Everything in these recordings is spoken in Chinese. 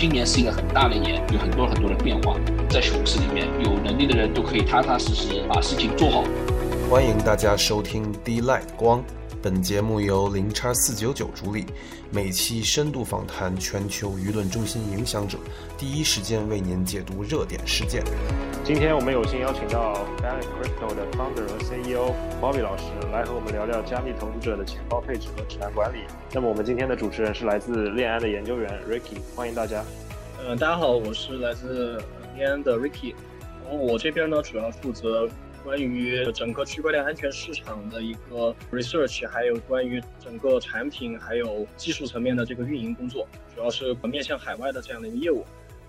今年是一个很大的年，有很多很多的变化，在熊市里面，有能力的人都可以踏踏实实把事情做好。欢迎大家收听 D Light 光，本节目由零叉四九九主理，每期深度访谈全球舆论中心影响者，第一时间为您解读热点事件。今天我们有幸邀请到 Balance Crypto 的 Founder 和 CEO Bobby 老师来和我们聊聊加密投资者的钱包配置和指南管理。那么我们今天的主持人是来自链安的研究员 Ricky，欢迎大家。呃，大家好，我是来自链安的 Ricky，然后我这边呢主要负责关于整个区块链安全市场的一个 research，还有关于整个产品还有技术层面的这个运营工作，主要是面向海外的这样的一个业务。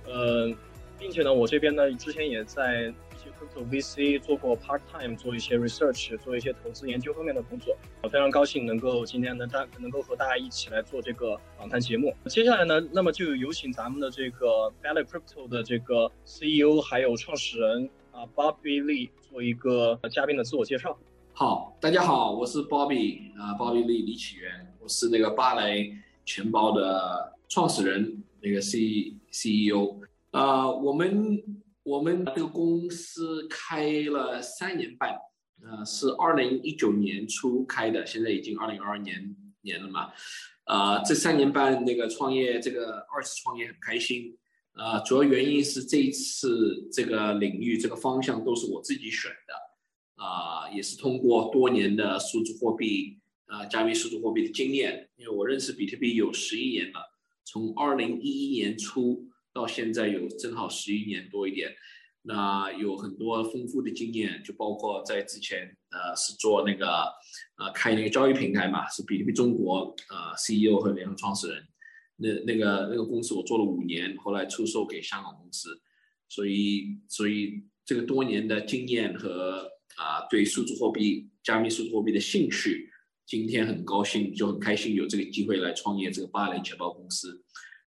呃。并且呢，我这边呢，之前也在一些 crypto VC 做过 part time，做一些 research，做一些投资研究方面的工作。我非常高兴能够今天能，大能够和大家一起来做这个访谈节目。接下来呢，那么就有请咱们的这个 Ballet Crypto 的这个 CEO 还有创始人啊 Bobby Lee 做一个嘉宾的自我介绍。好，大家好，我是 Bobby 啊，Bobby Lee 李启源，我是那个芭蕾钱包的创始人，那个 C CEO。呃，我们我们这个公司开了三年半，呃，是二零一九年初开的，现在已经二零二二年年了嘛，呃，这三年半那个创业，这个二次创业很开心，呃，主要原因是这一次这个领域这个方向都是我自己选的，啊，也是通过多年的数字货币，呃，加密数字货币的经验，因为我认识比特币有十一年了，从二零一一年初。到现在有正好十一年多一点，那有很多丰富的经验，就包括在之前呃是做那个呃开那个交易平台嘛，是比特币中国呃 CEO 和联合创始人，那那个那个公司我做了五年，后来出售给香港公司，所以所以这个多年的经验和啊对数字货币、加密数字货币的兴趣，今天很高兴就很开心有这个机会来创业这个芭蕾钱包公司。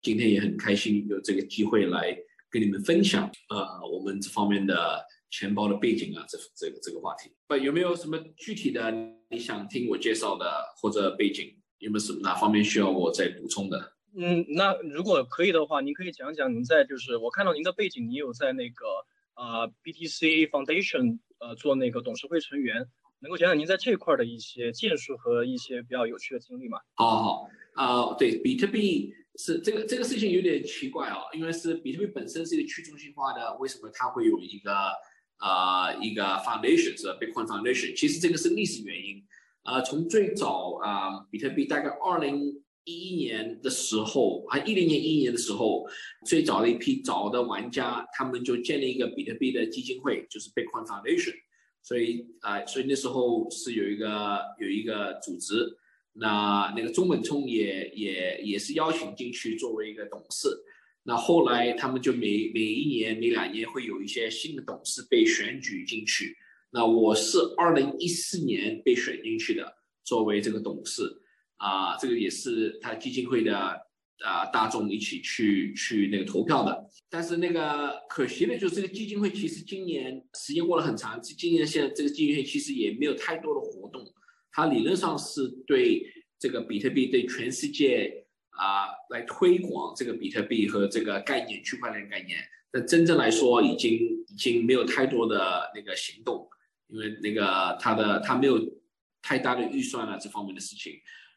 今天也很开心有这个机会来跟你们分享，呃，我们这方面的钱包的背景啊，这这个这个话题。不，有没有什么具体的你想听我介绍的或者背景？有没有什么哪方面需要我再补充的？嗯，那如果可以的话，您可以讲讲您在就是我看到您的背景，你有在那个呃 BTC Foundation 呃做那个董事会成员，能够讲讲您在这块的一些建树和一些比较有趣的经历吗？好好好，啊，对，比特币。是这个这个事情有点奇怪哦，因为是比特币本身是一个去中心化的，为什么它会有一个呃一个 foundation 是 Bitcoin Foundation？其实这个是历史原因，呃，从最早啊比特币大概二零一一年的时候，啊一零年一一年的时候，最早的一批早的玩家，他们就建立一个比特币的基金会，就是 Bitcoin Foundation，所以啊，所以那时候是有一个有一个组织。那那个中本聪也也也是邀请进去作为一个董事，那后来他们就每每一年每两年会有一些新的董事被选举进去，那我是二零一四年被选进去的，作为这个董事，啊，这个也是他基金会的啊大众一起去去那个投票的，但是那个可惜的就是这个基金会其实今年时间过了很长，今年现在这个基金会其实也没有太多的活动。它理论上是对这个比特币对全世界啊来推广这个比特币和这个概念区块链概念，但真正来说已经已经没有太多的那个行动，因为那个它的它没有太大的预算啊这方面的事情，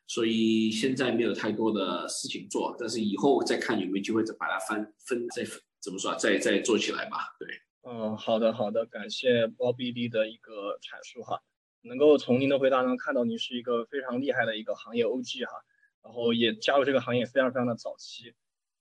所以现在没有太多的事情做，但是以后再看有没有机会再把它分分再怎么说啊再再做起来吧。对，嗯，好的好的，感谢包比利的一个阐述哈。能够从您的回答中看到您是一个非常厉害的一个行业 OG 哈，然后也加入这个行业非常非常的早期。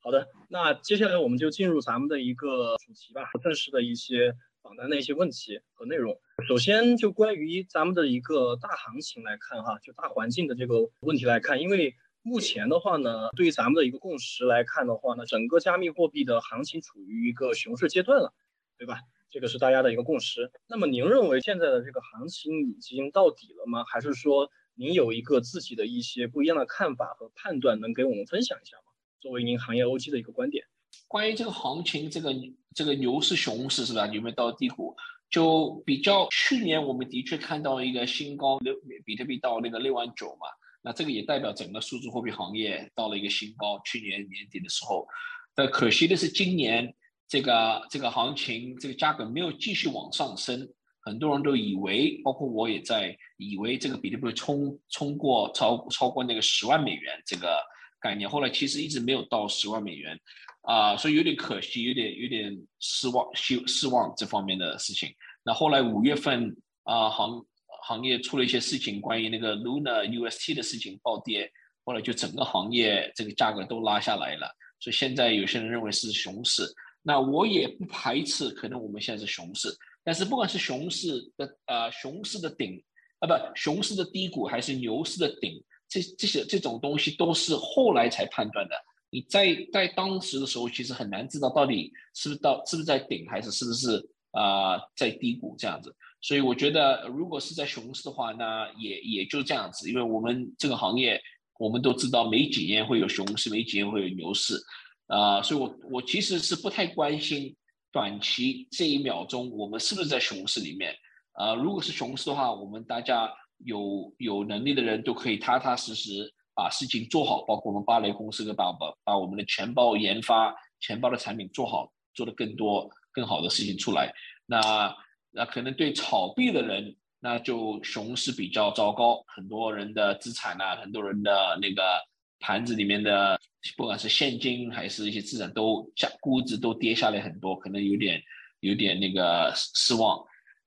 好的，那接下来我们就进入咱们的一个主题吧，正式的一些访谈的一些问题和内容。首先就关于咱们的一个大行情来看哈，就大环境的这个问题来看，因为目前的话呢，对于咱们的一个共识来看的话呢，整个加密货币的行情处于一个熊市阶段了，对吧？这个是大家的一个共识。那么您认为现在的这个行情已经到底了吗？还是说您有一个自己的一些不一样的看法和判断，能给我们分享一下吗？作为您行业 OG 的一个观点。关于这个行情，这个这个牛市、熊市是吧？有没有到低谷？就比较去年，我们的确看到一个新高，六比特币到那个六万九嘛。那这个也代表整个数字货币行业到了一个新高。去年年底的时候。但，可惜的是今年这个这个行情这个价格没有继续往上升，很多人都以为，包括我也在以为这个比特币冲冲过超超过那个十万美元这个概念，后来其实一直没有到十万美元，啊，所以有点可惜，有点有点失望，失失望这方面的事情。那后来五月份啊，行行业出了一些事情，关于那个 Luna UST 的事情暴跌，后来就整个行业这个价格都拉下来了。所以现在有些人认为是熊市，那我也不排斥，可能我们现在是熊市。但是不管是熊市的呃熊市的顶啊不熊市的低谷，还是牛市的顶，这这些这种东西都是后来才判断的。你在在当时的时候，其实很难知道到底是不是到是不是在顶，还是是不是啊在低谷这样子。所以我觉得，如果是在熊市的话，那也也就这样子，因为我们这个行业。我们都知道，没几年会有熊市，没几年会有牛市，啊，所以我我其实是不太关心短期这一秒钟我们是不是在熊市里面，啊，如果是熊市的话，我们大家有有能力的人都可以踏踏实实把事情做好，包括我们芭蕾公司的把把把我们的钱包研发、钱包的产品做好，做的更多、更好的事情出来。那那可能对炒币的人。那就熊市比较糟糕，很多人的资产呐，很多人的那个盘子里面的，不管是现金还是一些资产，都价估值都跌下来很多，可能有点有点那个失望。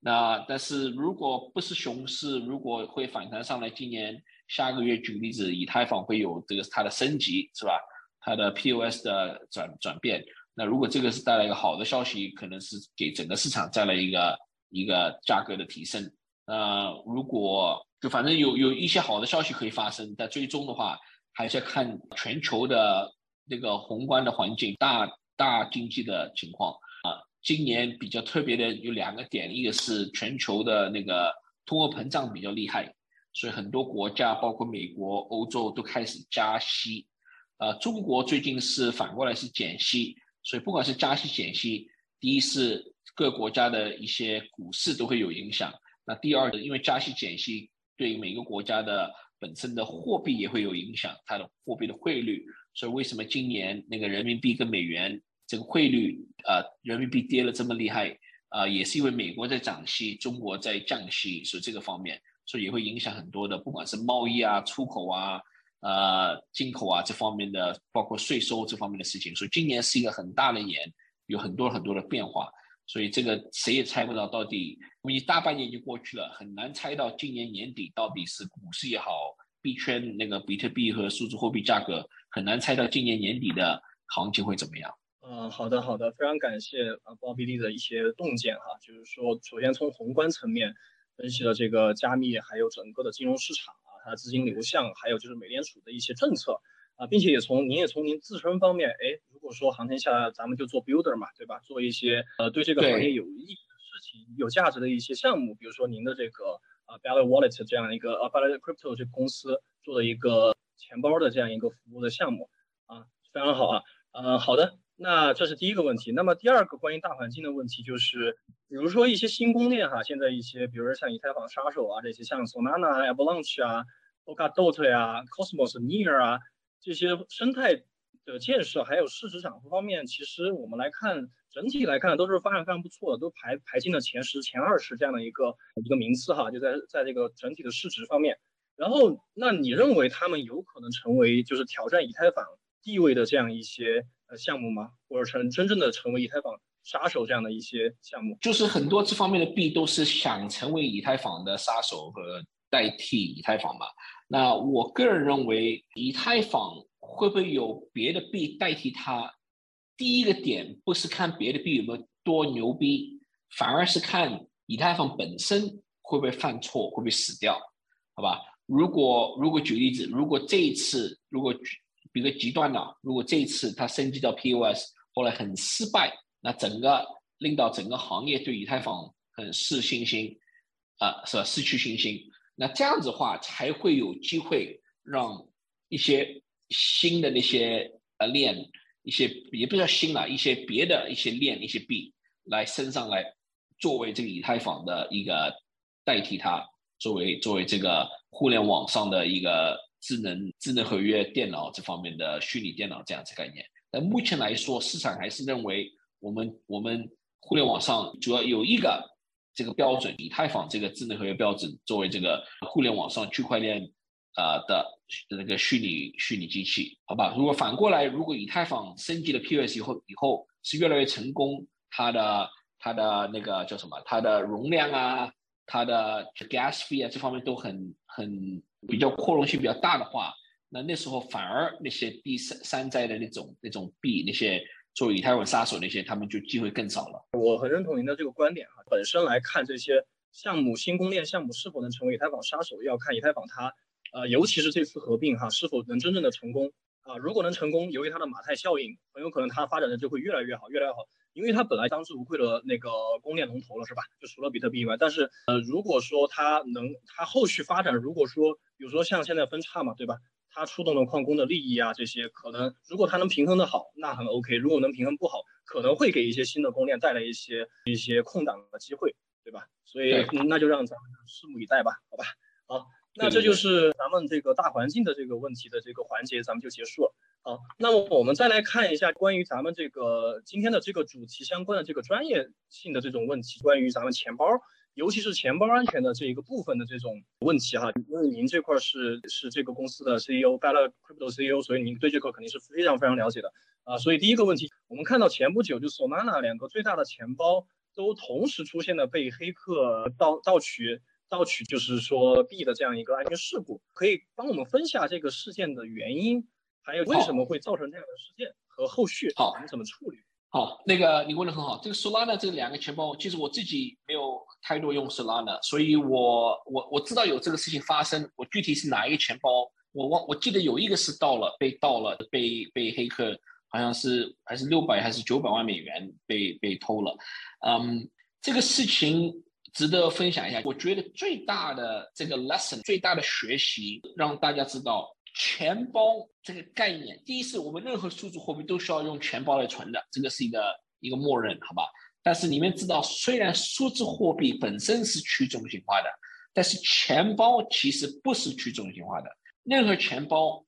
那但是如果不是熊市，如果会反弹上来，今年下个月举例子，以太坊会有这个它的升级，是吧？它的 POS 的转转变。那如果这个是带来一个好的消息，可能是给整个市场带来一个一个价格的提升。呃，如果就反正有有一些好的消息可以发生，但最终的话还是要看全球的那个宏观的环境、大大经济的情况。今年比较特别的有两个点，一个是全球的那个通货膨胀比较厉害，所以很多国家包括美国、欧洲都开始加息。呃，中国最近是反过来是减息，所以不管是加息减息，第一是各国家的一些股市都会有影响。那第二，因为加息减息对每个国家的本身的货币也会有影响，它的货币的汇率。所以为什么今年那个人民币跟美元这个汇率，呃，人民币跌了这么厉害？啊，也是因为美国在涨息，中国在降息，所以这个方面，所以也会影响很多的，不管是贸易啊、出口啊、呃、进口啊这方面的，包括税收这方面的事情。所以今年是一个很大的年，有很多很多的变化。所以这个谁也猜不到到底，因为大半年就过去了，很难猜到今年年底到底是股市也好，币圈那个比特币和数字货币价格很难猜到今年年底的行情会怎么样。嗯，好的好的，非常感谢啊鲍比利的一些洞见哈，就是说首先从宏观层面分析了这个加密，还有整个的金融市场啊，它的资金流向，还有就是美联储的一些政策。啊，并且也从您也从您自身方面，哎，如果说航天下咱们就做 builder 嘛，对吧？做一些呃对这个行业有意义的事情、有价值的一些项目，比如说您的这个啊 b a l l Wallet 这样一个啊 b a l l Crypto 这个公司做的一个钱包的这样一个服务的项目啊，非常好啊。嗯，好的，那这是第一个问题。那么第二个关于大环境的问题就是，比如说一些新公链哈，现在一些比如说像以太坊杀手啊这些，像 Solana、Avalanche 啊、Polkadot 呀、Cosmos、Near 啊。这些生态的建设还有市值涨幅方面，其实我们来看整体来看都是发展非常不错的，都排排进了前十、前二十这样的一个一个名次哈，就在在这个整体的市值方面。然后，那你认为他们有可能成为就是挑战以太坊地位的这样一些呃项目吗？或者成真正的成为以太坊杀手这样的一些项目？就是很多这方面的币都是想成为以太坊的杀手和代替以太坊嘛。那我个人认为，以太坊会不会有别的币代替它？第一个点不是看别的币有没有多牛逼，反而是看以太坊本身会不会犯错，会不会死掉？好吧？如果如果举例子，如果这一次如果比个极端的，如果这一次它升级到 POS 后来很失败，那整个令到整个行业对以太坊很失信心，啊，是吧？失去信心。那这样子的话，才会有机会让一些新的那些呃链，一些也不叫新了，一些别的一些链、一些币来升上来，作为这个以太坊的一个代替它，作为作为这个互联网上的一个智能智能合约电脑这方面的虚拟电脑这样子概念。但目前来说，市场还是认为我们我们互联网上主要有一个这个标准，以太坊这个智能合约标准作为这个互联网上区块链啊的那个虚拟虚拟机器，好吧？如果反过来，如果以太坊升级了 PS 以后以后是越来越成功，它的它的那个叫什么？它的容量啊，它的 gas fee 啊，这方面都很很比较扩容性比较大的话。那那时候反而那些第三山寨的那种那种币，那些做以太坊杀手那些，他们就机会更少了。我很认同您的这个观点哈。本身来看，这些项目新公链项目是否能成为以太坊杀手，要看以太坊它，呃，尤其是这次合并哈，是否能真正的成功啊？如果能成功，由于它的马太效应，很有可能它发展的就会越来越好，越来越好。因为它本来当之无愧的那个公链龙头了，是吧？就除了比特币以外，但是呃，如果说它能，它后续发展，如果说比如说像现在分叉嘛，对吧？它触动了矿工的利益啊，这些可能如果它能平衡的好，那很 OK；如果能平衡不好，可能会给一些新的公链带来一些一些空档的机会，对吧？所以那就让咱们拭目以待吧，好吧？好，那这就是咱们这个大环境的这个问题的这个环节，咱们就结束了。好，那么我们再来看一下关于咱们这个今天的这个主题相关的这个专业性的这种问题，关于咱们钱包。尤其是钱包安全的这一个部分的这种问题哈，因为您这块是是这个公司的 CEO，Bella Crypto CEO，所以您对这块肯定是非常非常了解的啊。所以第一个问题，我们看到前不久就 Solana 两个最大的钱包都同时出现了被黑客盗盗取盗取，就是说币的这样一个安全事故，可以帮我们分析下这个事件的原因，还有为什么会造成这样的事件和后续我们怎么处理？好，那个你问的很好。这个 Solana 这两个钱包，其实我自己没有太多用 Solana，所以我我我知道有这个事情发生。我具体是哪一个钱包，我忘，我记得有一个是盗了，被盗了，被被黑客好像是还是六百还是九百万美元被被偷了。嗯，这个事情值得分享一下。我觉得最大的这个 lesson，最大的学习，让大家知道。钱包这个概念，第一是我们任何数字货币都需要用钱包来存的，这个是一个一个默认，好吧？但是你们知道，虽然数字货币本身是去中心化的，但是钱包其实不是去中心化的。任何钱包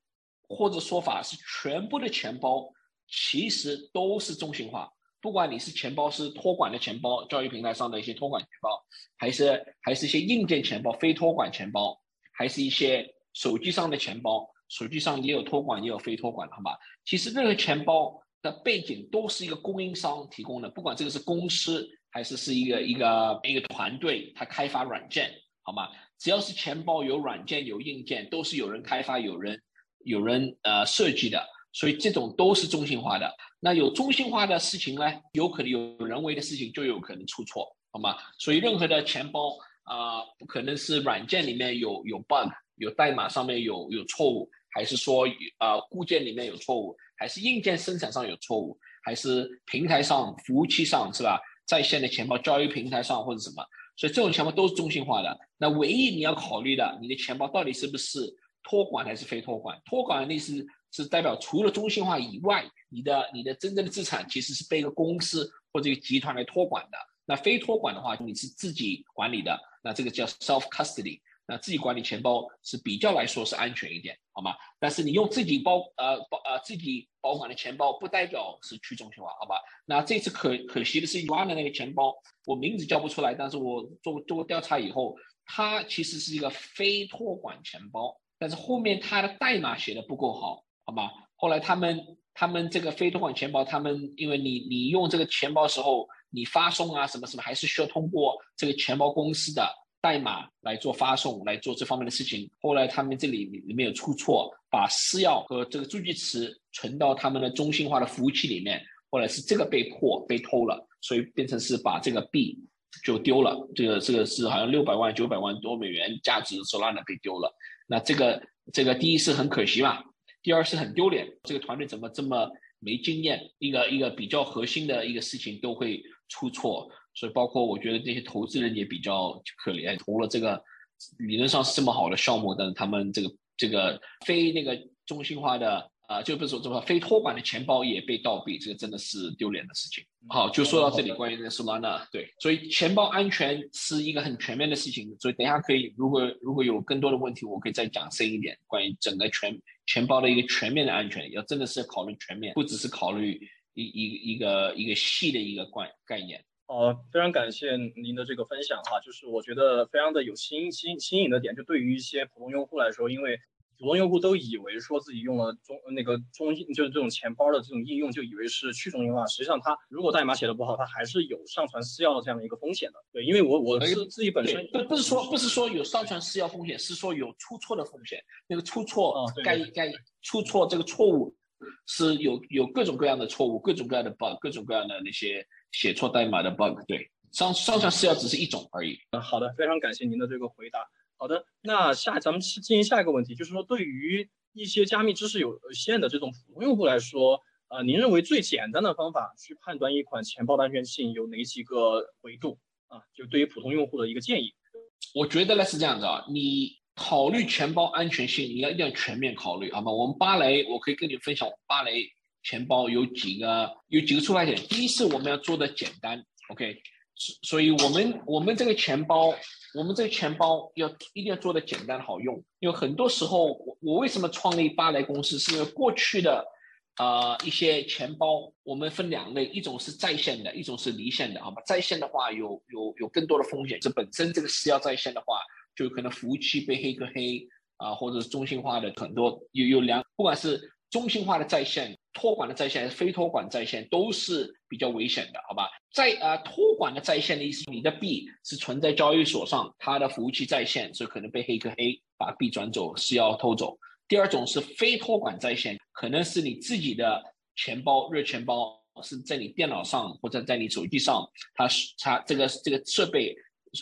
或者说法是全部的钱包，其实都是中心化。不管你是钱包是托管的钱包，交易平台上的一些托管钱包，还是还是一些硬件钱包、非托管钱包，还是一些手机上的钱包。手机上也有托管，也有非托管，好吧？其实任何钱包的背景都是一个供应商提供的，不管这个是公司还是是一个一个一个团队，它开发软件，好吗？只要是钱包有软件有硬件，都是有人开发、有人有人呃设计的，所以这种都是中心化的。那有中心化的事情呢，有可能有人为的事情就有可能出错，好吗？所以任何的钱包啊，不可能是软件里面有有 bug，有代码上面有有错误。还是说，呃，固件里面有错误，还是硬件生产上有错误，还是平台上、服务器上是吧？在线的钱包交易平台上或者什么，所以这种钱包都是中心化的。那唯一你要考虑的，你的钱包到底是不是托管还是非托管？托管的意思是代表除了中心化以外，你的你的真正的资产其实是被一个公司或者一个集团来托管的。那非托管的话，你是自己管理的，那这个叫 self custody。那自己管理钱包是比较来说是安全一点，好吗？但是你用自己包呃保呃自己保管的钱包，不代表是去中心化，好吧？那这次可可惜的是 u a n 的那个钱包，我名字叫不出来，但是我做做过调查以后，它其实是一个非托管钱包，但是后面它的代码写的不够好，好吗？后来他们他们这个非托管钱包，他们因为你你用这个钱包的时候，你发送啊什么什么，还是需要通过这个钱包公司的。代码来做发送，来做这方面的事情。后来他们这里里面有出错，把私钥和这个助记词存到他们的中心化的服务器里面。后来是这个被破被偷了，所以变成是把这个币就丢了。这个这个是好像六百万九百万多美元价值收烂的被丢了。那这个这个第一是很可惜嘛，第二是很丢脸。这个团队怎么这么没经验？一个一个比较核心的一个事情都会出错。所以，包括我觉得这些投资人也比较可怜，投了这个理论上是这么好的项目，但是他们这个这个非那个中心化的啊，就不是说什么非托管的钱包也被盗币，这个真的是丢脸的事情。好，就说到这里，关于那个 Solana，对，所以钱包安全是一个很全面的事情。所以等一下可以，如果如果有更多的问题，我可以再讲深一点，关于整个全钱包的一个全面的安全，要真的是考虑全面，不只是考虑一一一个一个细的一个概概念。哦，非常感谢您的这个分享哈，就是我觉得非常的有新新新颖的点，就对于一些普通用户来说，因为。普通用户都以为说自己用了中那个中就是这种钱包的这种应用，就以为是去中心化。实际上，它如果代码写的不好，它还是有上传私钥的这样的一个风险的。对，因为我我是自己本身不不是说不是说有上传私钥风险，是说有出错的风险。那个出错该该出错这个错误是有有各种各样的错误，各种各样的 bug，各种各样的那些写错代码的 bug。对，上上传私钥只是一种而已。嗯，好的，非常感谢您的这个回答。好的，那下咱们进行下一个问题，就是说对于一些加密知识有限的这种普通用户来说，呃，您认为最简单的方法去判断一款钱包的安全性有哪几个维度啊？就对于普通用户的一个建议。我觉得呢是这样子啊，你考虑钱包安全性，你要一定要全面考虑，好吗？我们芭蕾，我可以跟你分享，芭蕾钱包有几个有几个出发点。第一是我们要做的简单，OK。所以，我们我们这个钱包，我们这个钱包要一定要做的简单好用。因为很多时候，我我为什么创立芭蕾公司？是因为过去的，呃，一些钱包，我们分两类，一种是在线的，一种是离线的，好吧？在线的话，有有有更多的风险。这本身这个是要在线的话，就可能服务器被黑客黑啊，或者是中心化的很多有有两，不管是中心化的在线。托管的在线还是非托管在线都是比较危险的，好吧？在呃托管的在线的意思，你的币是存在交易所上，它的服务器在线，所以可能被黑客黑，把币转走，是要偷走。第二种是非托管在线，可能是你自己的钱包热钱包是在你电脑上或者在你手机上，它是它这个这个设备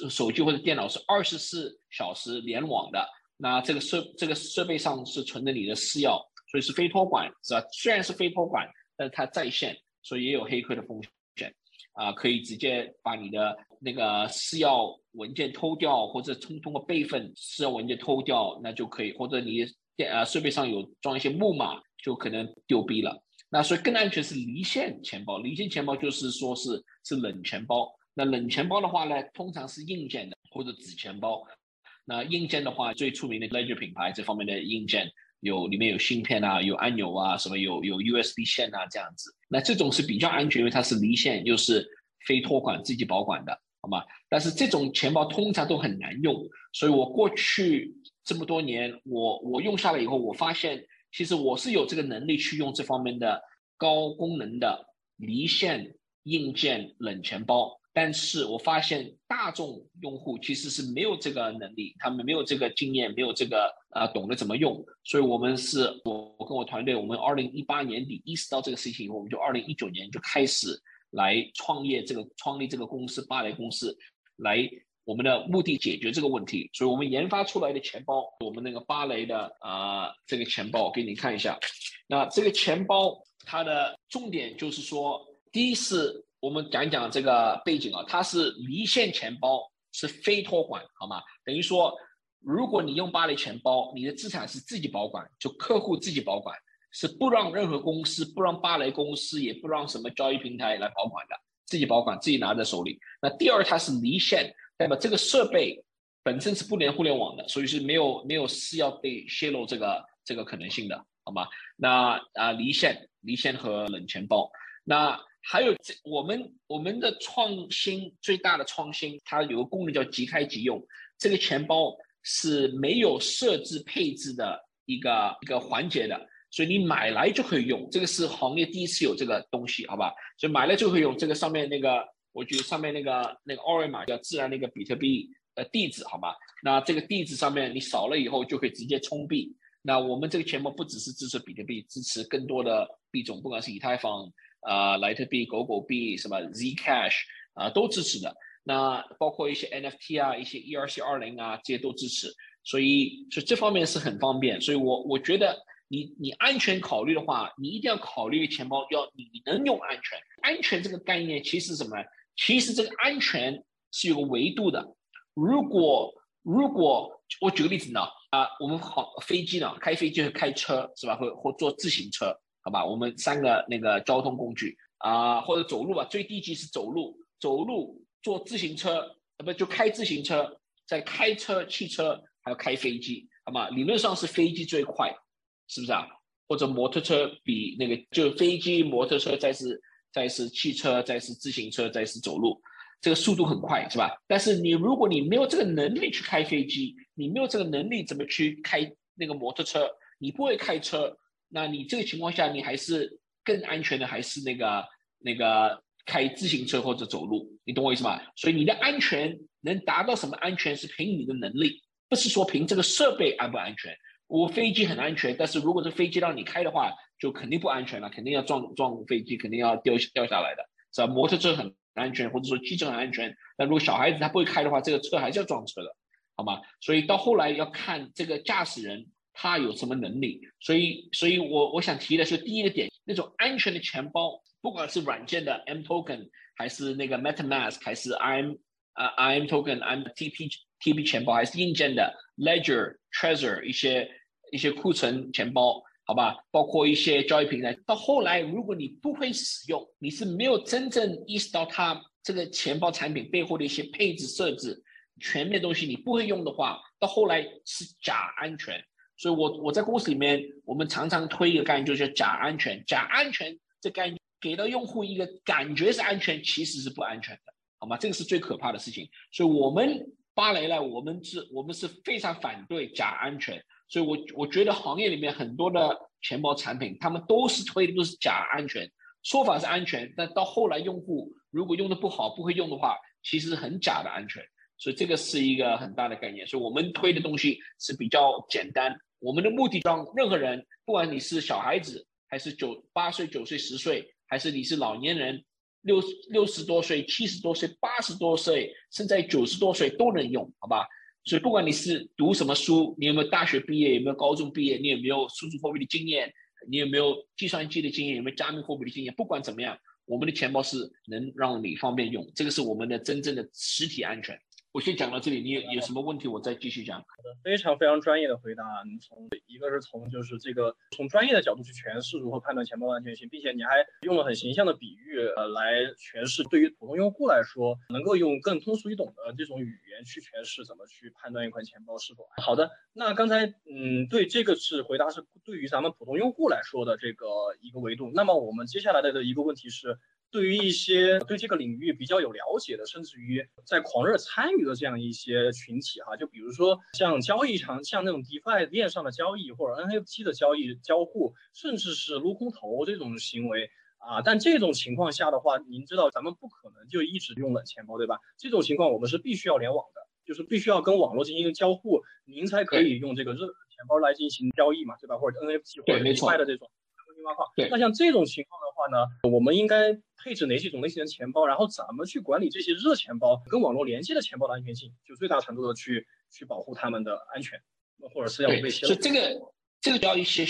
手机或者电脑是二十四小时联网的，那这个设这个设备上是存着你的私钥。所以是非托管是吧？虽然是非托管，但是它在线，所以也有黑客的风险啊，可以直接把你的那个私钥文件偷掉，或者通通过备份私钥文件偷掉，那就可以，或者你电啊设备上有装一些木马，就可能丢逼了。那所以更安全是离线钱包，离线钱包就是说是是冷钱包。那冷钱包的话呢，通常是硬件的或者纸钱包。那硬件的话，最出名的 Ledger 品牌这方面的硬件。有里面有芯片啊，有按钮啊，什么有有 USB 线啊，这样子，那这种是比较安全，因为它是离线，又是非托管，自己保管的，好吗？但是这种钱包通常都很难用，所以我过去这么多年，我我用下来以后，我发现其实我是有这个能力去用这方面的高功能的离线硬件冷钱包。但是我发现大众用户其实是没有这个能力，他们没有这个经验，没有这个呃懂得怎么用，所以我们是我我跟我团队，我们二零一八年底意识到这个事情以后，我们就二零一九年就开始来创业这个创立这个公司芭蕾公司，来我们的目的解决这个问题，所以我们研发出来的钱包，我们那个芭蕾的啊这个钱包给你看一下，那这个钱包它的重点就是说，第一是。我们讲一讲这个背景啊，它是离线钱包，是非托管，好吗？等于说，如果你用芭蕾钱包，你的资产是自己保管，就客户自己保管，是不让任何公司，不让芭蕾公司，也不让什么交易平台来保管的，自己保管，自己拿在手里。那第二，它是离线，代表这个设备本身是不连互联网的，所以是没有没有私钥被泄露这个这个可能性的，好吗？那啊，离线，离线和冷钱包，那。还有这我们我们的创新最大的创新，它有个功能叫即开即用。这个钱包是没有设置配置的一个一个环节的，所以你买来就可以用。这个是行业第一次有这个东西，好吧？所以买来就可以用。这个上面那个，我觉得上面那个那个二维码叫自然那个比特币的地址，好吧？那这个地址上面你扫了以后就可以直接充币。那我们这个钱包不只是支持比特币，支持更多的币种，不管是以太坊。啊，莱特币、狗狗币什么 Zcash 啊，都支持的。那包括一些 NFT 啊，一些 ERC 二零啊，这些都支持。所以，所以这方面是很方便。所以我我觉得，你你安全考虑的话，你一定要考虑钱包要你能用安全。安全这个概念其实什么？其实这个安全是有个维度的。如果如果我举个例子呢，啊，我们好飞机呢，开飞机和开车是吧？或或坐自行车，好吧？我们三个那个交通工具啊，或者走路吧，最低级是走路，走路坐自行车，呃，不就开自行车，再开车、汽车，还要开飞机，好吗？理论上是飞机最快，是不是啊？或者摩托车比那个就飞机、摩托车，再是再是汽车，再是自行车，再是走路，这个速度很快，是吧？但是你如果你没有这个能力去开飞机，你没有这个能力怎么去开那个摩托车？你不会开车，那你这个情况下你还是更安全的，还是那个那个开自行车或者走路？你懂我意思吗？所以你的安全能达到什么安全是凭你的能力，不是说凭这个设备安不安全。我飞机很安全，但是如果这飞机让你开的话，就肯定不安全了，肯定要撞撞飞机，肯定要掉掉下来的，是吧？摩托车很安全，或者说汽车很安全，那如果小孩子他不会开的话，这个车还是要撞车的，好吗？所以到后来要看这个驾驶人他有什么能力。所以，所以我我想提的是第一个点，那种安全的钱包，不管是软件的 M Token，还是那个 MetaMask，还是 I'm 啊 I'm Token、I'm TP TP 钱包，还是硬件的 Ledger。Treasure 一些一些库存钱包，好吧，包括一些交易平台。到后来，如果你不会使用，你是没有真正意识到它这个钱包产品背后的一些配置设置、全面东西，你不会用的话，到后来是假安全。所以，我我在公司里面，我们常常推一个概念，就是假安全。假安全这概念给到用户一个感觉是安全，其实是不安全的，好吗？这个是最可怕的事情。所以我们。芭蕾呢，我们是，我们是非常反对假安全，所以我我觉得行业里面很多的钱包产品，他们都是推的都是假安全，说法是安全，但到后来用户如果用的不好，不会用的话，其实很假的安全，所以这个是一个很大的概念。所以我们推的东西是比较简单，我们的目的让任何人，不管你是小孩子，还是九八岁、九岁、十岁，还是你是老年人。六六十多岁、七十多岁、八十多岁，甚至九十多岁都能用，好吧？所以不管你是读什么书，你有没有大学毕业，有没有高中毕业，你有没有数字货币的经验，你有没有计算机的经验，有没有加密货币的经验，不管怎么样，我们的钱包是能让你方便用，这个是我们的真正的实体安全。我先讲到这里，你有有什么问题，我再继续讲。非常非常专业的回答。你从一个是从就是这个从专业的角度去诠释如何判断钱包安全性，并且你还用了很形象的比喻，呃，来诠释对于普通用户来说，能够用更通俗易懂的这种语言去诠释怎么去判断一款钱包是否好的。那刚才嗯，对这个是回答是对于咱们普通用户来说的这个一个维度。那么我们接下来的的一个问题是。对于一些对这个领域比较有了解的，甚至于在狂热参与的这样一些群体哈，就比如说像交易场，像那种 DeFi 链上的交易或者 NFT 的交易交互，甚至是撸空头这种行为啊，但这种情况下的话，您知道咱们不可能就一直用冷钱包对吧？这种情况我们是必须要联网的，就是必须要跟网络进行交互，您才可以用这个热钱包来进行交易嘛，对吧？或者 NFT 或者 DeFi 的这种。对，那像这种情况的话呢，我们应该配置哪几种类型的钱包？然后怎么去管理这些热钱包跟网络连接的钱包的安全性？就最大程度的去去保护他们的安全，或者是要被泄这个这个要一些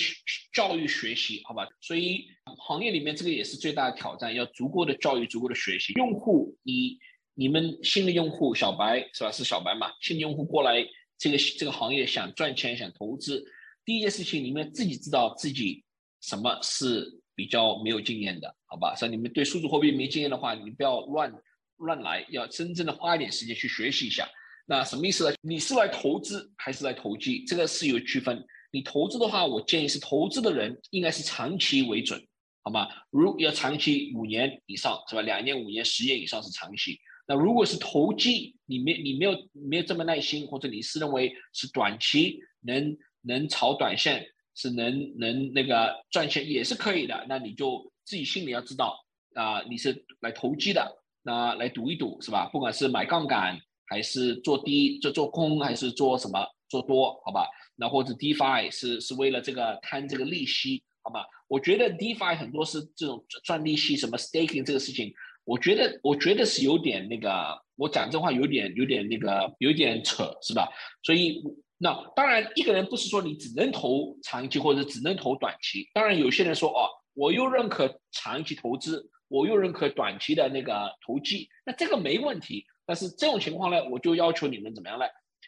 教育学习，好吧？所以行业里面这个也是最大的挑战，要足够的教育，足够的学习。用户，你你们新的用户小白是吧？是小白嘛？新的用户过来这个这个行业想赚钱想投资，第一件事情你们自己知道自己。什么是比较没有经验的，好吧？所以你们对数字货币没经验的话，你不要乱乱来，要真正的花一点时间去学习一下。那什么意思呢？你是来投资还是来投机？这个是有区分。你投资的话，我建议是投资的人应该是长期为准，好吗？如要长期五年以上，是吧？两年、五年、十年以上是长期。那如果是投机，你没你没有没有这么耐心，或者你是认为是短期能能炒短线。是能能那个赚钱也是可以的，那你就自己心里要知道啊，你是来投机的，那来赌一赌是吧？不管是买杠杆还是做低做做空还是做什么做多，好吧？那或者 DeFi 是是为了这个贪这个利息，好吧？我觉得 DeFi 很多是这种赚利息，什么 staking 这个事情，我觉得我觉得是有点那个，我讲这话有点有点那个有点扯是吧？所以。那当然，一个人不是说你只能投长期或者只能投短期。当然，有些人说哦，我又认可长期投资，我又认可短期的那个投机，那这个没问题。但是这种情况呢，我就要求你们怎么样呢？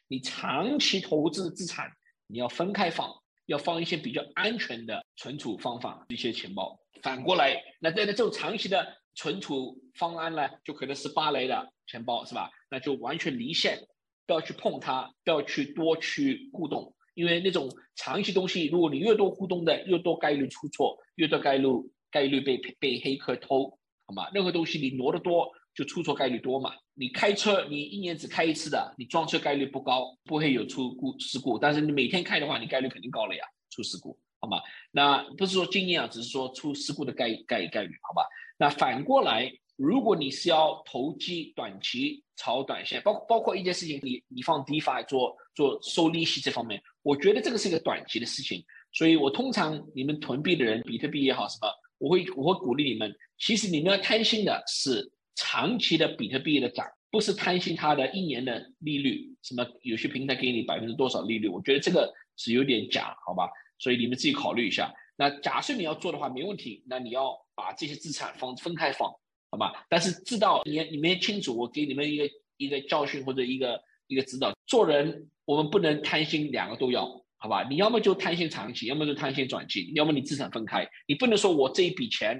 你长期投资资产你要分开放，要放一些比较安全的存储方法一些钱包。反过来，那在这种长期的存储方案呢，就可能是芭蕾的钱包，是吧？那就完全离线，不要去碰它，不要去多去互动，因为那种长期东西，如果你越多互动的，越多概率出错，越多概率概率被被黑客偷，好吗？任何东西你挪得多，就出错概率多嘛。你开车，你一年只开一次的，你撞车概率不高，不会有出故事故。但是你每天开的话，你概率肯定高了呀，出事故，好吗？那不是说经验啊，只是说出事故的概概概率，好吧？那反过来，如果你是要投机短期炒短线，包括包括一件事情，你你放 DeFi 做做收利息这方面，我觉得这个是一个短期的事情。所以我通常你们囤币的人，比特币也好什么，我会我会鼓励你们，其实你们要贪心的是长期的比特币的涨，不是贪心它的一年的利率，什么有些平台给你百分之多少利率，我觉得这个是有点假，好吧？所以你们自己考虑一下。那假设你要做的话，没问题，那你要。把这些资产放分开放，好吧？但是知道你你们清楚，我给你们一个一个教训或者一个一个指导。做人我们不能贪心，两个都要，好吧？你要么就贪心长期，要么就贪心短期，要么你资产分开。你不能说我这一笔钱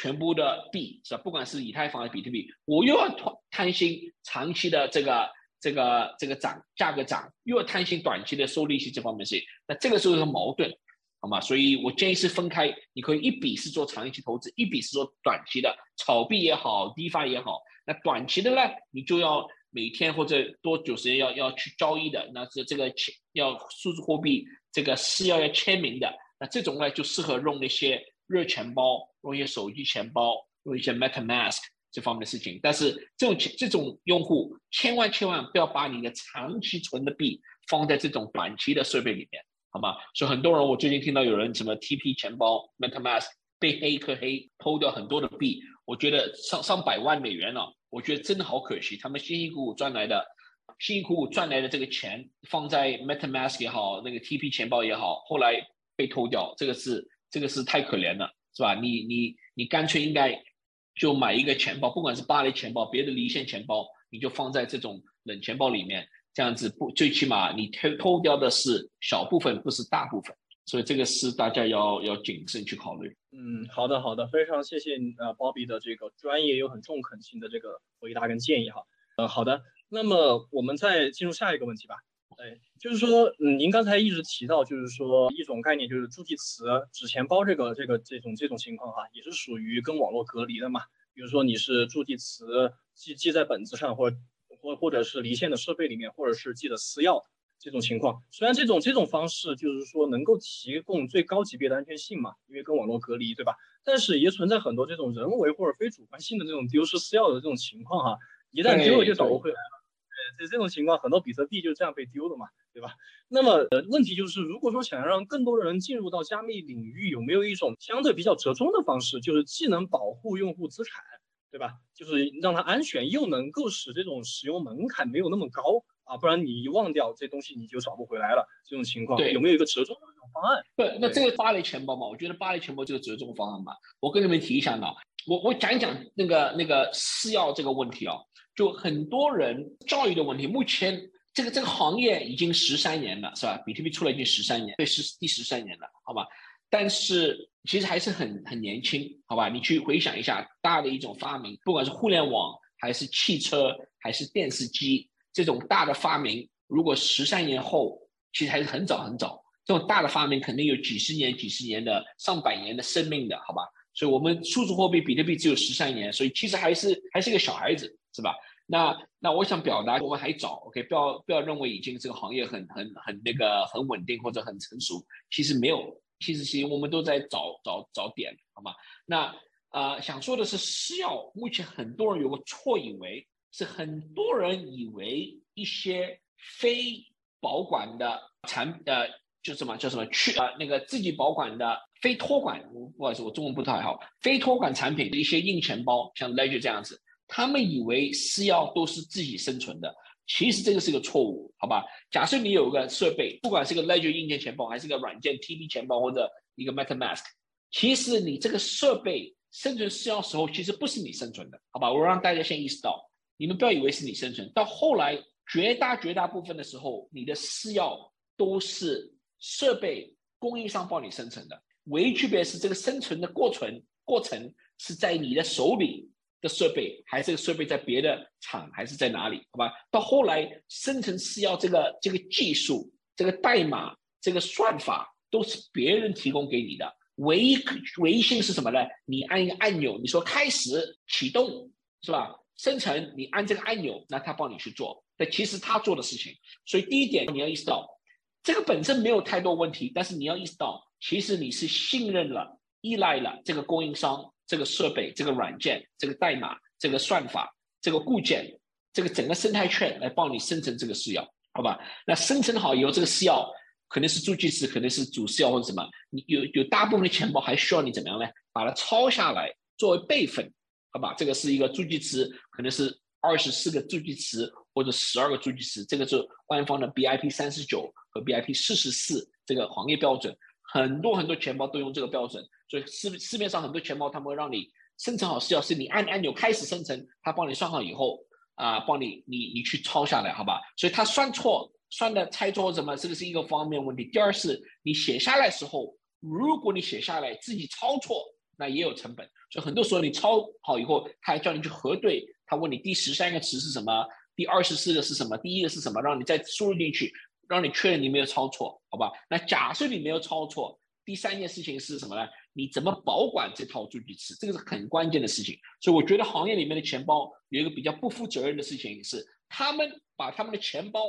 全部的币是吧？不管是以太坊还是比特币，我又要贪贪心长期的这个这个这个涨价格涨，又要贪心短期的收利息这方面事情，那这个时候是矛盾。好吗？所以我建议是分开，你可以一笔是做长期投资，一笔是做短期的炒币也好，DeFi 也好。那短期的呢，你就要每天或者多久时间要要去交易的，那是这个签要数字货币这个是要要签名的。那这种呢，就适合用那些热钱包，用一些手机钱包，用一些 MetaMask 这方面的事情。但是这种这种用户千万千万不要把你的长期存的币放在这种短期的设备里面。好吗？所以很多人，我最近听到有人什么 TP 钱包、MetaMask 被黑客黑偷掉很多的币，我觉得上上百万美元了，我觉得真的好可惜。他们辛辛苦苦赚来的、辛辛苦苦赚来的这个钱，放在 MetaMask 也好，那个 TP 钱包也好，后来被偷掉，这个是这个是太可怜了，是吧？你你你干脆应该就买一个钱包，不管是巴黎钱包、别的离线钱包，你就放在这种冷钱包里面。这样子不，最起码你偷偷掉的是小部分，不是大部分，所以这个是大家要要谨慎去考虑。嗯，好的好的，非常谢谢呃鲍比的这个专业又很中肯性的这个回答跟建议哈。嗯，好的，那么我们再进入下一个问题吧。哎，就是说，嗯，您刚才一直提到，就是说一种概念，就是助记词、纸钱包这个这个这种这种情况哈，也是属于跟网络隔离的嘛。比如说你是助记词记记在本子上或者。或或者是离线的设备里面，或者是记得私钥这种情况，虽然这种这种方式就是说能够提供最高级别的安全性嘛，因为跟网络隔离，对吧？但是也存在很多这种人为或者非主观性的这种丢失私钥的这种情况哈，一旦丢了就找不回来了。对，这这种情况很多比特币就这样被丢的嘛，对吧？那么呃问题就是，如果说想要让更多的人进入到加密领域，有没有一种相对比较折中的方式，就是既能保护用户资产？对吧？就是让它安全，又能够使这种使用门槛没有那么高啊，不然你一忘掉这东西你就找不回来了。这种情况，对，有没有一个折中的这种方案？对，那这个巴黎钱包嘛，我觉得巴黎钱包就是折中方案吧。我跟你们提一下呢，我我讲一讲那个那个私钥这个问题啊，就很多人教育的问题。目前这个这个行业已经十三年了，是吧？比特币出来已经十三年，对，是第十三年了，好吧？但是其实还是很很年轻，好吧？你去回想一下，大的一种发明，不管是互联网，还是汽车，还是电视机，这种大的发明，如果十三年后，其实还是很早很早。这种大的发明肯定有几十年、几十年的、上百年的生命的，好吧？所以，我们数字货币比特币只有十三年，所以其实还是还是个小孩子，是吧？那那我想表达，我们还早，OK？不要不要认为已经这个行业很很很那个很稳定或者很成熟，其实没有。其实，其实我们都在找找找点，好吗？那呃，想说的是，私钥目前很多人有个错以为是很多人以为一些非保管的产呃，就什么叫什么去呃那个自己保管的非托管，不好意思，我中文不太好，非托管产品的一些硬钱包，像 Ledger 这样子，他们以为私钥都是自己生存的。其实这个是个错误，好吧？假设你有个设备，不管是个 Ledger 硬件钱包，还是个软件 TP 钱包或者一个 MetaMask，其实你这个设备生存需要时候，其实不是你生存的，好吧？我让大家先意识到，你们不要以为是你生存，到后来绝大绝大部分的时候，你的私钥都是设备供应商帮你生成的，唯一区别是这个生存的过程过程是在你的手里的设备，还是设备在别的厂，还是在哪里？好吧？到后来生成私钥这个这个技术、这个代码、这个算法都是别人提供给你的，唯一唯一性是什么呢？你按一个按钮，你说开始启动，是吧？生成，你按这个按钮，那他帮你去做。但其实他做的事情，所以第一点你要意识到，这个本身没有太多问题，但是你要意识到，其实你是信任了、依赖了这个供应商、这个设备、这个软件、这个代码、这个算法、这个固件、这个整个生态圈来帮你生成这个私钥，好吧？那生成好以后，这个私钥可能是助记词，可能是主私钥或者什么，你有有大部分的钱包还需要你怎么样呢？把它抄下来作为备份。好吧，这个是一个助记词，可能是二十四个助记词或者十二个助记词，这个是官方的 BIP 三十九和 BIP 四十四这个行业标准，很多很多钱包都用这个标准，所以市市面上很多钱包他们会让你生成好是要，是你按按钮开始生成，他帮你算好以后啊，帮你你你去抄下来，好吧？所以他算错算的猜错什么，这个是一个方面问题。第二是你写下来时候，如果你写下来自己抄错，那也有成本。所以很多时候你抄好以后，他还叫你去核对，他问你第十三个词是什么，第二十四个是什么，第一个是什么，让你再输入进去，让你确认你没有抄错，好吧？那假设你没有抄错，第三件事情是什么呢？你怎么保管这套助记词？这个是很关键的事情。所以我觉得行业里面的钱包有一个比较不负责任的事情是，他们把他们的钱包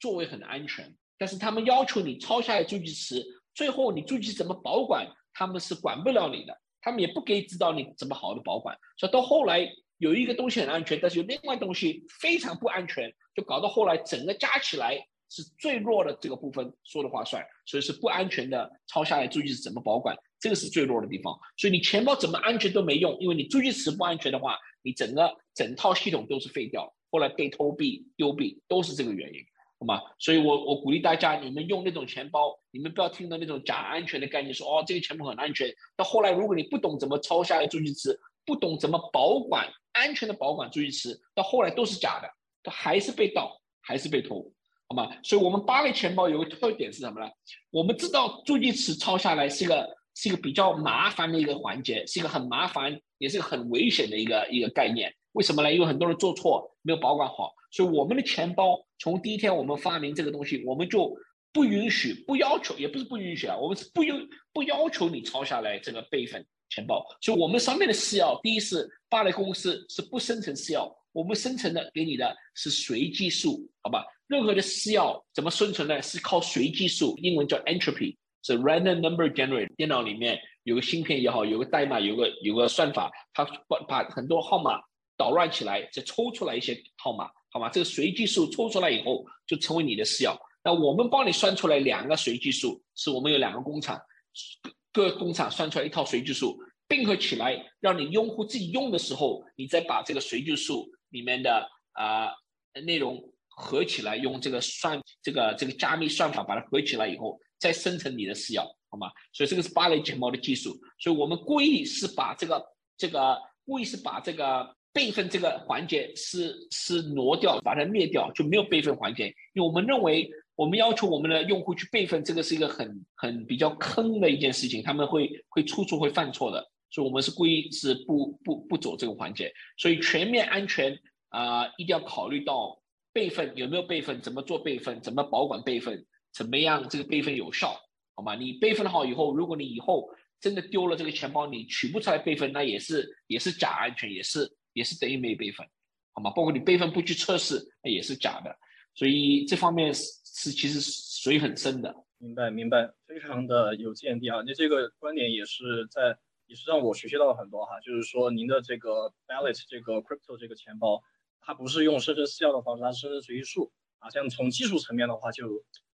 作为很安全，但是他们要求你抄下来助记词，最后你助记怎么保管，他们是管不了你的。他们也不可以知道你怎么好的保管，所以到后来有一个东西很安全，但是有另外东西非常不安全，就搞到后来整个加起来是最弱的这个部分说的话算，所以是不安全的抄下来注记词怎么保管，这个是最弱的地方。所以你钱包怎么安全都没用，因为你助记词不安全的话，你整个整套系统都是废掉，后来被偷币丢币都是这个原因。好吗？所以我我鼓励大家，你们用那种钱包，你们不要听到那种假安全的概念，说哦这个钱包很安全。到后来，如果你不懂怎么抄下来助记词，不懂怎么保管安全的保管助记词，到后来都是假的，都还是被盗，还是被偷，好吗？所以我们八类钱包有个特点是什么呢？我们知道助记词抄下来是一个是一个比较麻烦的一个环节，是一个很麻烦，也是个很危险的一个一个概念。为什么呢？因为很多人做错，没有保管好。所以我们的钱包从第一天我们发明这个东西，我们就不允许、不要求，也不是不允许啊，我们是不允不要求你抄下来这个备份钱包。所以我们上面的私钥，第一是发的公司是不生成私钥，我们生成的给你的是随机数，好吧？任何的私钥怎么生成呢？是靠随机数，英文叫 entropy，是 random number generator。电脑里面有个芯片也好，有个代码，有个有个算法，它把把很多号码捣乱起来，再抽出来一些号码。好吧，这个随机数抽出来以后，就成为你的私钥。那我们帮你算出来两个随机数，是我们有两个工厂，各工厂算出来一套随机数，并合起来，让你用户自己用的时候，你再把这个随机数里面的啊内容合起来，用这个算这个这个加密算法把它合起来以后，再生成你的私钥，好吗？所以这个是八类钱包的技术。所以我们故意是把这个这个故意是把这个。备份这个环节是是挪掉，把它灭掉，就没有备份环节。因为我们认为，我们要求我们的用户去备份，这个是一个很很比较坑的一件事情，他们会会处处会犯错的。所以，我们是故意是不不不走这个环节。所以，全面安全啊，一定要考虑到备份有没有备份，怎么做备份，怎么保管备份，怎么样这个备份有效，好吗？你备份好以后，如果你以后真的丢了这个钱包，你取不出来备份，那也是也是假安全，也是。也是等于没备份，好吗？包括你备份不去测试，那也是假的。所以这方面是是其实水很深的。明白明白，非常的有见地啊！那这个观点也是在也是让我学习到了很多哈。就是说您的这个 Ballet 这个 Crypto 这个钱包，它不是用生成私钥的方式，它是生成随机数啊。这样从技术层面的话，就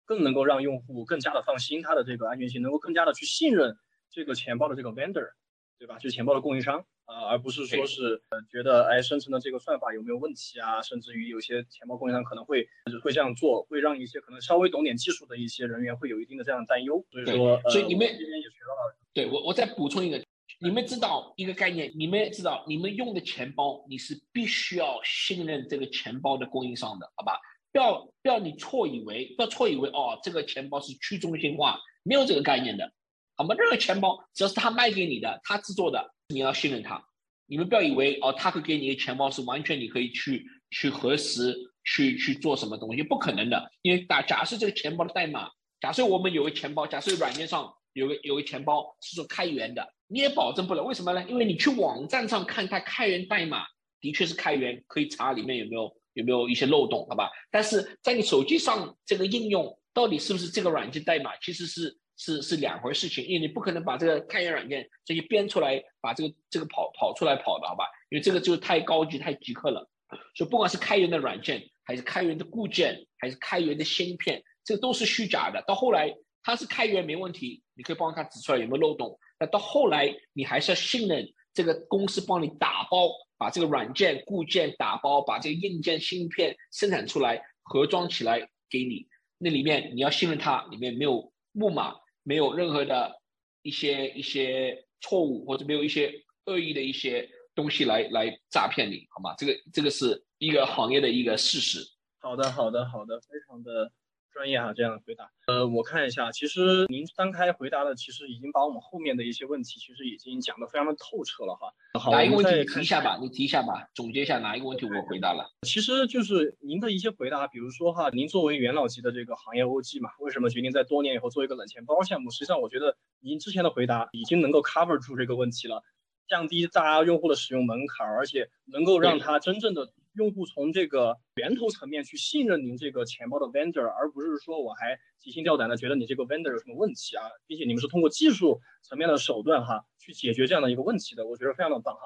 更能够让用户更加的放心它的这个安全性，能够更加的去信任这个钱包的这个 Vendor。对吧？就是钱包的供应商啊，而不是说是呃觉得哎生成的这个算法有没有问题啊？甚至于有些钱包供应商可能会会这样做，会让一些可能稍微懂点技术的一些人员会有一定的这样的担忧。所以说，所以你们这边也学到了。对我，我再补充一个，你们知道一个概念，你们知道你们用的钱包，你是必须要信任这个钱包的供应商的，好吧？不要不要你错以为，不要错以为哦，这个钱包是去中心化，没有这个概念的，好吗？任何钱包只要是他卖给你的，他制作的，你要信任他。你们不要以为哦，他会给你的钱包是完全你可以去去核实，去去做什么东西，不可能的。因为打假设这个钱包的代码，假设我们有个钱包，假设软件上有个有个钱包是做开源的，你也保证不了。为什么呢？因为你去网站上看它开源代码，的确是开源，可以查里面有没有有没有一些漏洞，好吧？但是在你手机上这个应用到底是不是这个软件代码，其实是。是是两回事情，因为你不可能把这个开源软件这些编出来，把这个这个跑跑出来跑的好吧？因为这个就太高级太极客了。所以不管是开源的软件，还是开源的固件，还是开源的芯片，这都是虚假的。到后来它是开源没问题，你可以帮他指出来有没有漏洞。那到后来你还是要信任这个公司帮你打包，把这个软件固件打包，把这个硬件芯片生产出来，盒装起来给你。那里面你要信任它，里面没有木马。没有任何的一些一些错误，或者没有一些恶意的一些东西来来诈骗你，好吗？这个这个是一个行业的一个事实。好的，好的，好的，非常的。专业哈，这样的回答。呃，我看一下，其实您单开回答的，其实已经把我们后面的一些问题，其实已经讲得非常的透彻了哈。好，哪一个问题你提一下吧？你提一下吧，总结一下哪一个问题我回答了。其实就是您的一些回答，比如说哈，您作为元老级的这个行业 OG 嘛，为什么决定在多年以后做一个冷钱包项目？实际上，我觉得您之前的回答已经能够 cover 住这个问题了，降低大家用户的使用门槛，而且能够让他真正的。用户从这个源头层面去信任您这个钱包的 vendor，而不是说我还提心吊胆的觉得你这个 vendor 有什么问题啊，并且你们是通过技术层面的手段哈去解决这样的一个问题的，我觉得非常的棒哈。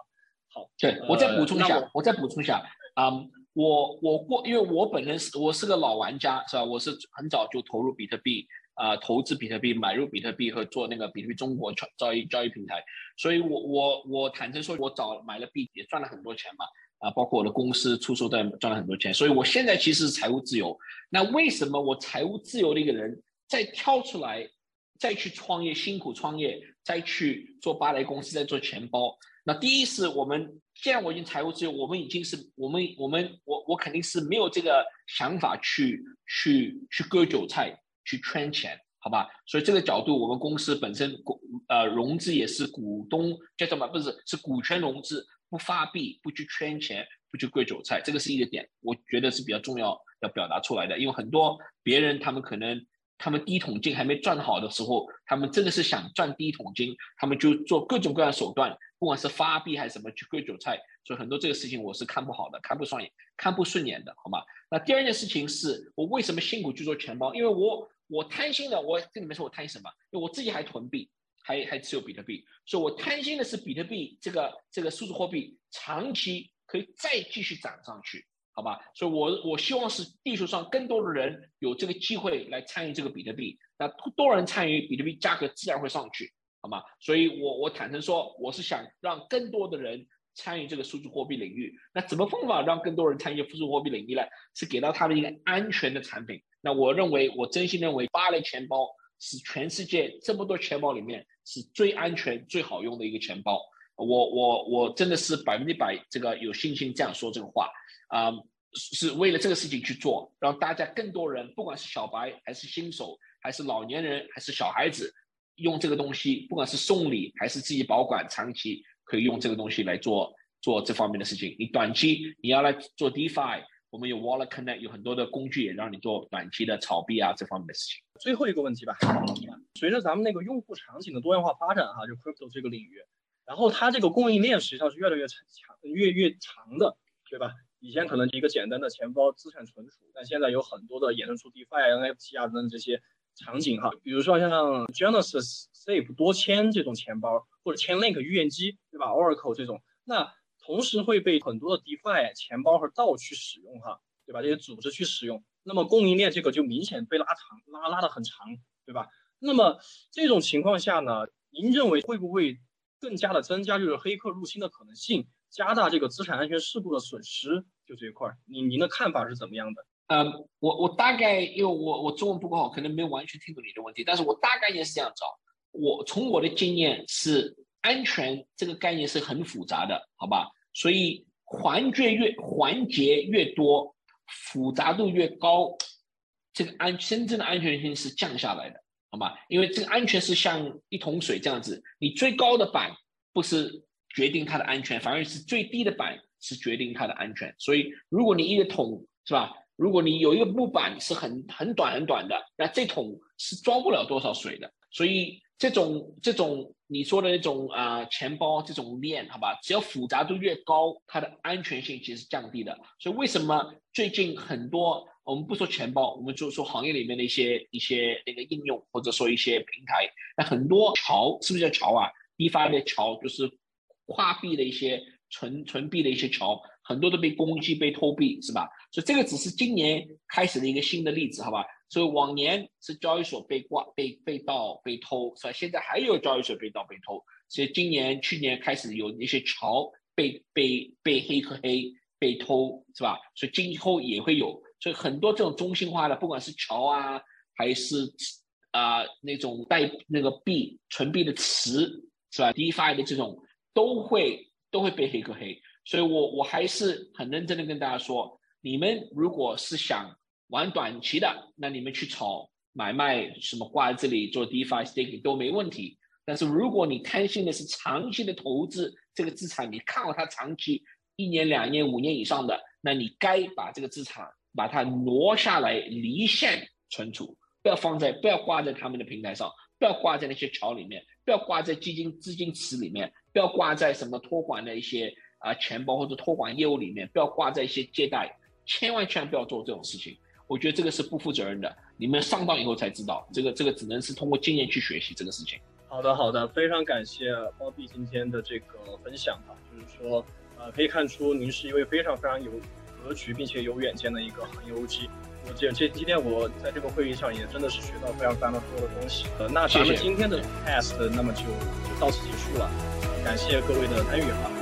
好，对我再补充一下，我再补充一下啊，我我过，因为我本人是我是个老玩家是吧？我是很早就投入比特币啊，投资比特币，买入比特币和做那个比特币中国交易交易平台，所以我我我坦诚说，我早买了币也赚了很多钱嘛。啊，包括我的公司出售贷赚了很多钱，所以我现在其实是财务自由。那为什么我财务自由的一个人再跳出来，再去创业，辛苦创业，再去做芭蕾公司，再做钱包？那第一是我们既然我已经财务自由，我们已经是我们我们我我肯定是没有这个想法去去去割韭菜，去圈钱，好吧？所以这个角度，我们公司本身股呃融资也是股东叫什么？不是是股权融资。不发币，不去圈钱，不去割韭菜，这个是一个点，我觉得是比较重要要表达出来的。因为很多别人他们可能他们第一桶金还没赚好的时候，他们真的是想赚第一桶金，他们就做各种各样手段，不管是发币还是什么去割韭菜。所以很多这个事情我是看不好的，看不爽眼，看不顺眼的，好吗？那第二件事情是我为什么辛苦去做钱包？因为我我贪心的，我跟你们说我贪心什么？因为我自己还囤币。还还持有比特币，所以我贪心的是比特币这个这个数字货币长期可以再继续涨上去，好吧？所以我我希望是地球上更多的人有这个机会来参与这个比特币，那多人参与，比特币价格自然会上去，好吗？所以我我坦诚说，我是想让更多的人参与这个数字货币领域。那怎么方法让更多人参与数字货币领域呢？是给到他们一个安全的产品。那我认为，我真心认为，芭蕾钱包。是全世界这么多钱包里面是最安全、最好用的一个钱包。我我我真的是百分之百这个有信心这样说这个话啊，是为了这个事情去做，让大家更多人，不管是小白还是新手，还是老年人还是小孩子，用这个东西，不管是送礼还是自己保管，长期可以用这个东西来做做这方面的事情。你短期你要来做 DeFi。我们有 Wallet Connect，有很多的工具也让你做短期的炒币啊这方面的事情。最后一个问题吧，随着咱们那个用户场景的多样化发展哈，就 Crypto 这个领域，然后它这个供应链实际上是越来越长、越越长的，对吧？以前可能一个简单的钱包资产存储，但现在有很多的衍生出 DeFi、NFT 啊等等这些场景哈。比如说像 Genesis、Safe 多签这种钱包，或者签 Link 预验机，对吧？Oracle 这种，那。同时会被很多的 DeFi 钱包和道去使用哈，对吧？这些组织去使用，那么供应链这个就明显被拉长，拉拉的很长，对吧？那么这种情况下呢，您认为会不会更加的增加就是黑客入侵的可能性，加大这个资产安全事故的损失？就这一块，您您的看法是怎么样的？呃，我我大概因为我我中文不够好，可能没有完全听懂你的问题，但是我大概也是这样找。我从我的经验是，安全这个概念是很复杂的，好吧？所以环节越环节越多，复杂度越高，这个安真正的安全性是降下来的，好吗？因为这个安全是像一桶水这样子，你最高的板不是决定它的安全，反而是最低的板是决定它的安全。所以，如果你一个桶是吧？如果你有一个木板是很很短很短的，那这桶是装不了多少水的。所以，这种这种你说的那种啊钱包这种链，好吧，只要复杂度越高，它的安全性其实降低的。所以，为什么最近很多我们不说钱包，我们就说行业里面的一些一些那个应用，或者说一些平台，那很多桥是不是叫桥啊？DeFi 的桥就是跨币的一些存存币的一些桥。很多都被攻击、被偷币，是吧？所以这个只是今年开始的一个新的例子，好吧？所以往年是交易所被挂、被被盗、被偷，是吧？现在还有交易所被盗、被偷，所以今年、去年开始有那些桥被被被黑客黑、被偷，是吧？所以今后也会有，所以很多这种中心化的，不管是桥啊，还是啊那种带那个币、存币的池，是吧？DeFi 的这种都会都会被黑客黑。所以，我我还是很认真的跟大家说，你们如果是想玩短期的，那你们去炒买卖什么挂在这里做 DeFi staking 都没问题。但是，如果你贪心的是长期的投资这个资产，你看好它长期一年、两年、五年以上的，那你该把这个资产把它挪下来离线存储，不要放在不要挂在他们的平台上，不要挂在那些桥里面，不要挂在基金资金池里面，不要挂在什么托管的一些。啊，钱包或者托管业务里面不要挂在一些借贷，千万千万不要做这种事情。我觉得这个是不负责任的。你们上当以后才知道，这个这个只能是通过经验去学习这个事情。好的好的，非常感谢包币今天的这个分享哈，就是说，呃，可以看出您是一位非常非常有格局并且有远见的一个行业 OG。我这这今天我在这个会议上也真的是学到非常非常多的东西。呃，那咱们今天的 test 那么就就到此结束了，感谢各位的参与哈。